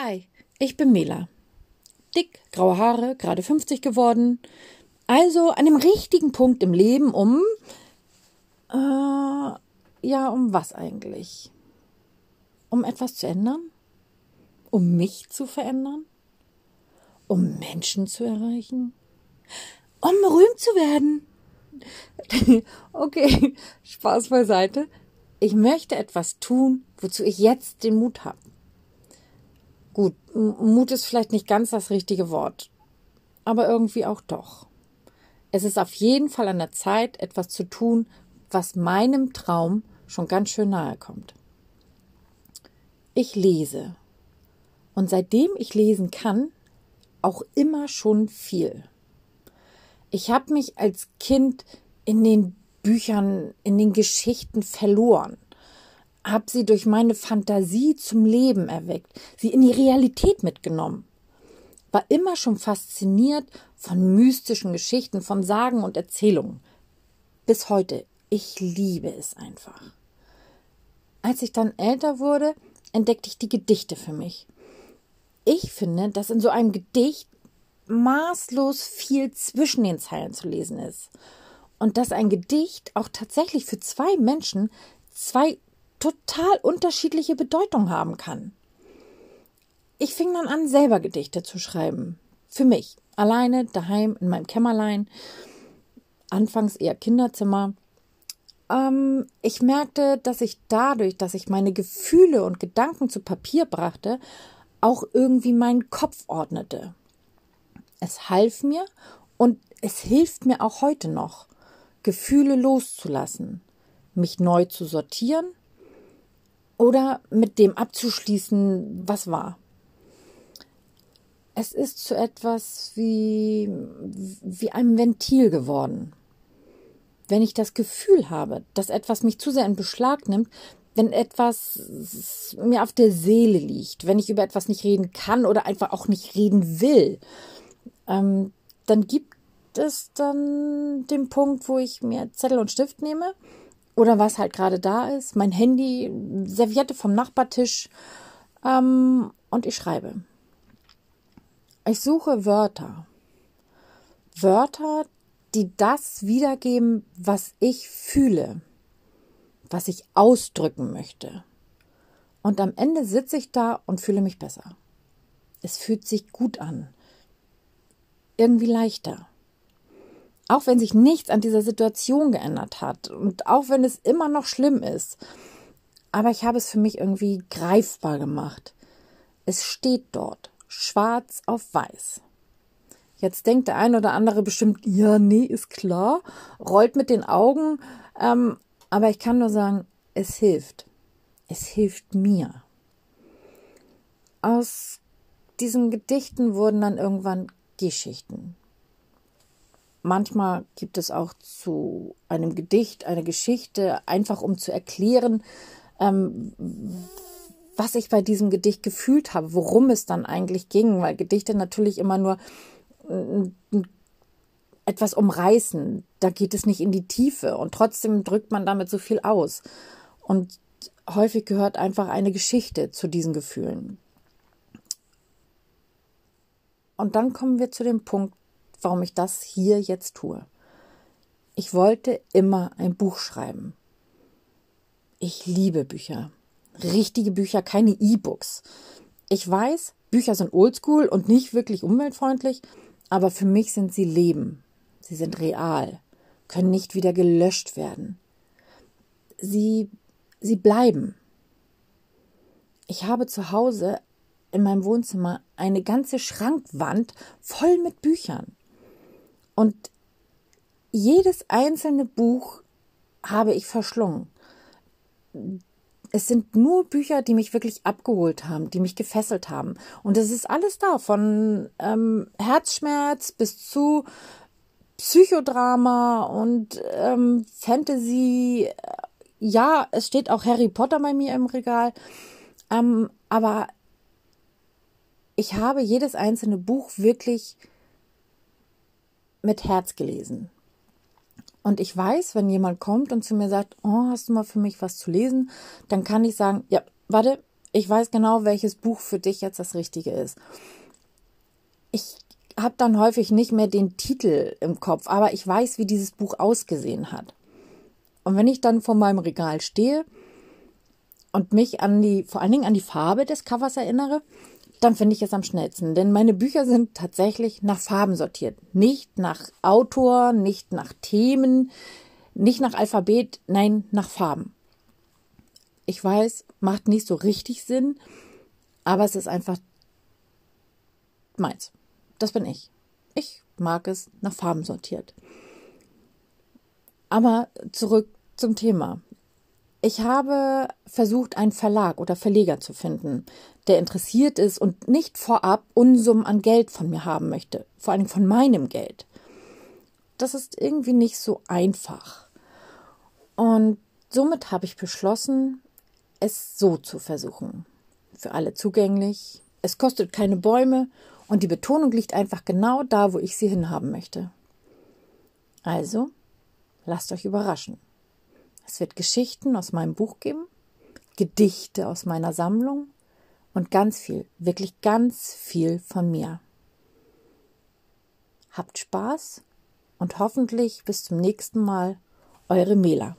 Hi, ich bin Mela. Dick, graue Haare, gerade 50 geworden. Also an dem richtigen Punkt im Leben, um. Äh, ja, um was eigentlich? Um etwas zu ändern? Um mich zu verändern? Um Menschen zu erreichen? Um berühmt zu werden? okay, Spaß beiseite. Ich möchte etwas tun, wozu ich jetzt den Mut habe. Gut, Mut ist vielleicht nicht ganz das richtige Wort, aber irgendwie auch doch. Es ist auf jeden Fall an der Zeit, etwas zu tun, was meinem Traum schon ganz schön nahe kommt. Ich lese. Und seitdem ich lesen kann, auch immer schon viel. Ich habe mich als Kind in den Büchern, in den Geschichten verloren habe sie durch meine Fantasie zum Leben erweckt, sie in die Realität mitgenommen. War immer schon fasziniert von mystischen Geschichten, von Sagen und Erzählungen. Bis heute. Ich liebe es einfach. Als ich dann älter wurde, entdeckte ich die Gedichte für mich. Ich finde, dass in so einem Gedicht maßlos viel zwischen den Zeilen zu lesen ist. Und dass ein Gedicht auch tatsächlich für zwei Menschen zwei total unterschiedliche Bedeutung haben kann. Ich fing dann an, selber Gedichte zu schreiben. Für mich. Alleine, daheim, in meinem Kämmerlein. Anfangs eher Kinderzimmer. Ähm, ich merkte, dass ich dadurch, dass ich meine Gefühle und Gedanken zu Papier brachte, auch irgendwie meinen Kopf ordnete. Es half mir und es hilft mir auch heute noch, Gefühle loszulassen, mich neu zu sortieren oder mit dem abzuschließen, was war. Es ist zu etwas wie, wie einem Ventil geworden. Wenn ich das Gefühl habe, dass etwas mich zu sehr in Beschlag nimmt, wenn etwas mir auf der Seele liegt, wenn ich über etwas nicht reden kann oder einfach auch nicht reden will, ähm, dann gibt es dann den Punkt, wo ich mir Zettel und Stift nehme oder was halt gerade da ist, mein Handy, Serviette vom Nachbartisch ähm, und ich schreibe. Ich suche Wörter. Wörter, die das wiedergeben, was ich fühle, was ich ausdrücken möchte. Und am Ende sitze ich da und fühle mich besser. Es fühlt sich gut an. Irgendwie leichter. Auch wenn sich nichts an dieser Situation geändert hat und auch wenn es immer noch schlimm ist. Aber ich habe es für mich irgendwie greifbar gemacht. Es steht dort, schwarz auf weiß. Jetzt denkt der ein oder andere bestimmt, ja, nee, ist klar, rollt mit den Augen. Ähm, aber ich kann nur sagen, es hilft. Es hilft mir. Aus diesen Gedichten wurden dann irgendwann Geschichten. Manchmal gibt es auch zu einem Gedicht eine Geschichte, einfach um zu erklären, ähm, was ich bei diesem Gedicht gefühlt habe, worum es dann eigentlich ging, weil Gedichte natürlich immer nur äh, etwas umreißen. Da geht es nicht in die Tiefe und trotzdem drückt man damit so viel aus. Und häufig gehört einfach eine Geschichte zu diesen Gefühlen. Und dann kommen wir zu dem Punkt, warum ich das hier jetzt tue. Ich wollte immer ein Buch schreiben. Ich liebe Bücher. Richtige Bücher, keine E-Books. Ich weiß, Bücher sind oldschool und nicht wirklich umweltfreundlich, aber für mich sind sie Leben. Sie sind real, können nicht wieder gelöscht werden. Sie, sie bleiben. Ich habe zu Hause in meinem Wohnzimmer eine ganze Schrankwand voll mit Büchern. Und jedes einzelne Buch habe ich verschlungen. Es sind nur Bücher, die mich wirklich abgeholt haben, die mich gefesselt haben. Und es ist alles da, von ähm, Herzschmerz bis zu Psychodrama und ähm, Fantasy. Ja, es steht auch Harry Potter bei mir im Regal. Ähm, aber ich habe jedes einzelne Buch wirklich mit Herz gelesen. Und ich weiß, wenn jemand kommt und zu mir sagt, oh, hast du mal für mich was zu lesen, dann kann ich sagen, ja, warte, Ich weiß genau, welches Buch für dich jetzt das Richtige ist. Ich habe dann häufig nicht mehr den Titel im Kopf, aber ich weiß, wie dieses Buch ausgesehen hat. Und wenn ich dann vor meinem Regal stehe und mich an die, vor allen Dingen an die Farbe des Covers erinnere, dann finde ich es am schnellsten. Denn meine Bücher sind tatsächlich nach Farben sortiert. Nicht nach Autor, nicht nach Themen, nicht nach Alphabet, nein, nach Farben. Ich weiß, macht nicht so richtig Sinn, aber es ist einfach meins. Das bin ich. Ich mag es nach Farben sortiert. Aber zurück zum Thema. Ich habe versucht, einen Verlag oder Verleger zu finden, der interessiert ist und nicht vorab Unsummen an Geld von mir haben möchte, vor allem von meinem Geld. Das ist irgendwie nicht so einfach. Und somit habe ich beschlossen, es so zu versuchen. Für alle zugänglich. Es kostet keine Bäume und die Betonung liegt einfach genau da, wo ich sie hinhaben möchte. Also, lasst euch überraschen. Es wird Geschichten aus meinem Buch geben, Gedichte aus meiner Sammlung und ganz viel, wirklich ganz viel von mir. Habt Spaß und hoffentlich bis zum nächsten Mal, eure Mela.